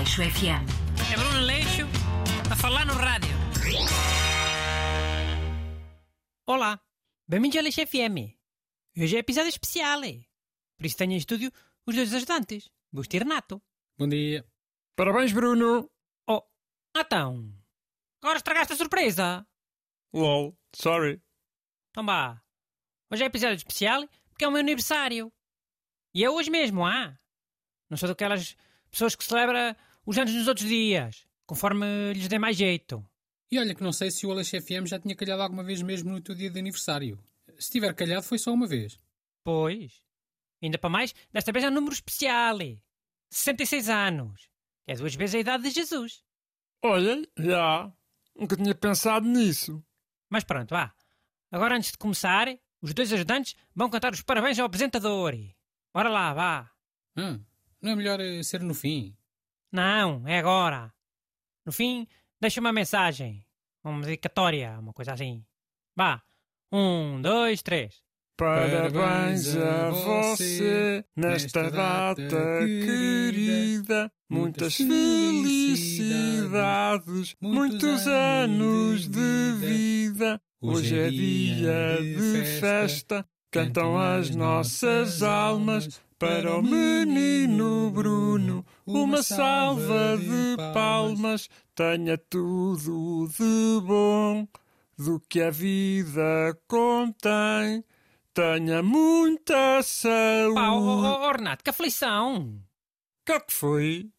Aleixo FM. É Bruno Leixo a falar no rádio. Olá, bem-vindos ao Leixo FM. Hoje é episódio especial, por isso tenho em estúdio os dois ajudantes, Busto e Renato. Bom dia. Parabéns, Bruno. Oh, então, agora estragaste a surpresa. Lol, sorry. Então vá, hoje é episódio especial porque é o meu aniversário. E é hoje mesmo, ah? Não sou daquelas pessoas que celebra os anos nos outros dias, conforme lhes dê mais jeito. E olha que não sei se o Aleixo FM já tinha calhado alguma vez mesmo no teu dia de aniversário. Se tiver calhado foi só uma vez. Pois. Ainda para mais, desta vez é um número especial. é 66 anos. Que é duas vezes a idade de Jesus. Olha, já. Nunca tinha pensado nisso. Mas pronto, vá. Agora antes de começar, os dois ajudantes vão cantar os parabéns ao apresentador. Bora lá, vá. Hum, não é melhor eh, ser no fim? Não, é agora. No fim, deixa uma mensagem. Uma dedicatória, uma coisa assim. Vá. Um, dois, três. Parabéns a você nesta data querida. Muitas felicidades, muitos anos de vida. Hoje é dia de festa, cantam as nossas almas. Para o menino Bruno, uma salva de palmas. Tenha tudo de bom do que a vida contém. Tenha muita saúde. Pá, oh, oh, oh, Renato, que aflição. Que que foi?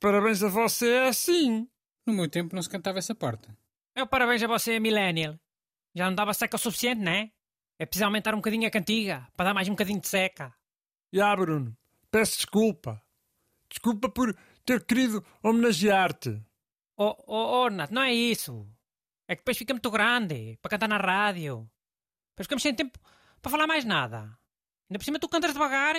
Parabéns a você é assim. No meu tempo não se cantava essa parte. É o parabéns a você, Millennial. Já não dava seca o suficiente, não é? É preciso aumentar um bocadinho a cantiga, para dar mais um bocadinho de seca. Já, Bruno, peço desculpa. Desculpa por ter querido homenagear-te. Oh, oh, oh, Renato, não é isso. É que depois fica muito grande para cantar na rádio. Depois ficamos sem tempo para falar mais nada. Ainda por cima tu cantas devagar.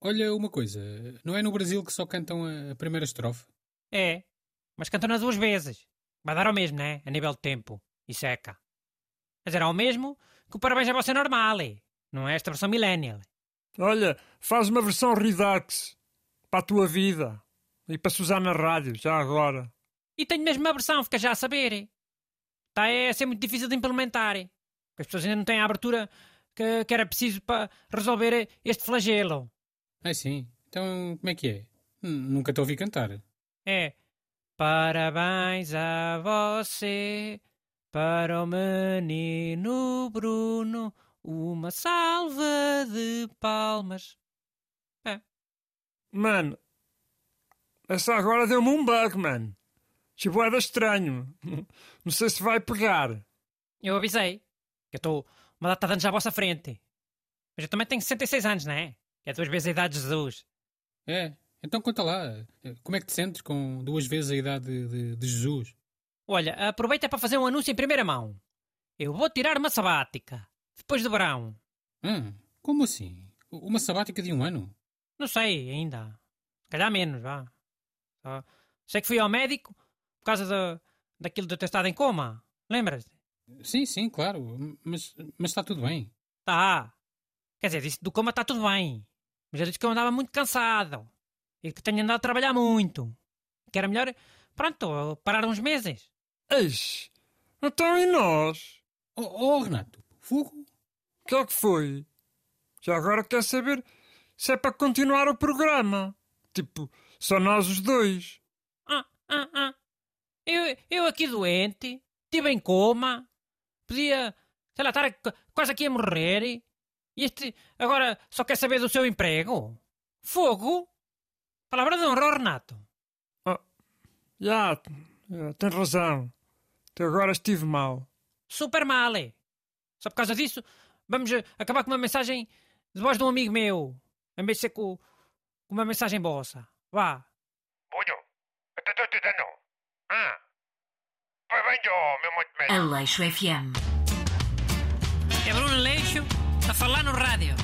Olha uma coisa, não é no Brasil que só cantam a primeira estrofe? É, mas cantam nas duas vezes. Vai dar ao mesmo, né? A nível de tempo. E seca. Quer dizer, ao mesmo que o parabéns a você normal, não é esta versão millennial. Olha, faz uma versão Redux para a tua vida e para se usar na rádio, já agora. E tenho mesmo uma versão, fica já a saber. Está a ser muito difícil de implementar. Porque as pessoas ainda não têm a abertura que, que era preciso para resolver este flagelo. Ah, sim. Então, como é que é? Hum, Nunca te ouvi cantar. É. Parabéns a você, para o menino Bruno, uma salva de palmas. Mano, essa agora deu-me um bug, mano. Tipo, era estranho. Não sei se vai pegar. Eu avisei. Que eu estou uma data de anos à vossa frente. Mas eu também tenho 66 anos, não é? Que é duas vezes a idade de Jesus. É, então conta lá. Como é que te sentes com duas vezes a idade de, de- de Jesus? Olha, aproveita para fazer um anúncio em primeira mão. Eu vou tirar uma sabática. Depois do verão. Hum, como assim? Uma sabática de um ano? Não sei ainda. Se calhar menos, vá. Só sei que fui ao médico por causa da daquilo de ter estado em coma. Lembras? Sim, sim, claro. Mas, mas está tudo bem. Tá. Quer dizer, disse do coma está tudo bem. Mas eu disse que eu andava muito cansado. E que tenho andado a trabalhar muito. Que era melhor, pronto, parar uns meses. Eis, então e nós? Oh, oh Renato, fogo? Que é que foi? Já agora quer saber se é para continuar o programa. Tipo, só nós os dois. Ah, ah, ah. Eu, eu aqui doente, estive em coma, podia, sei lá, estar qu- quase aqui a morrer. E este agora só quer saber do seu emprego? Fogo? Palavra de honra, Renato. Já, já tens razão. Até agora estive mal. Super mal, é. Só por causa disso, vamos eh, acabar com uma mensagem de voz de um amigo meu, em vez de ser com, com uma mensagem vossa. Vá. Bunho, até estou te dando. Ah, parabéns ao meu muito médico. Aleixo FM. É Bruno Leixo a falar no rádio.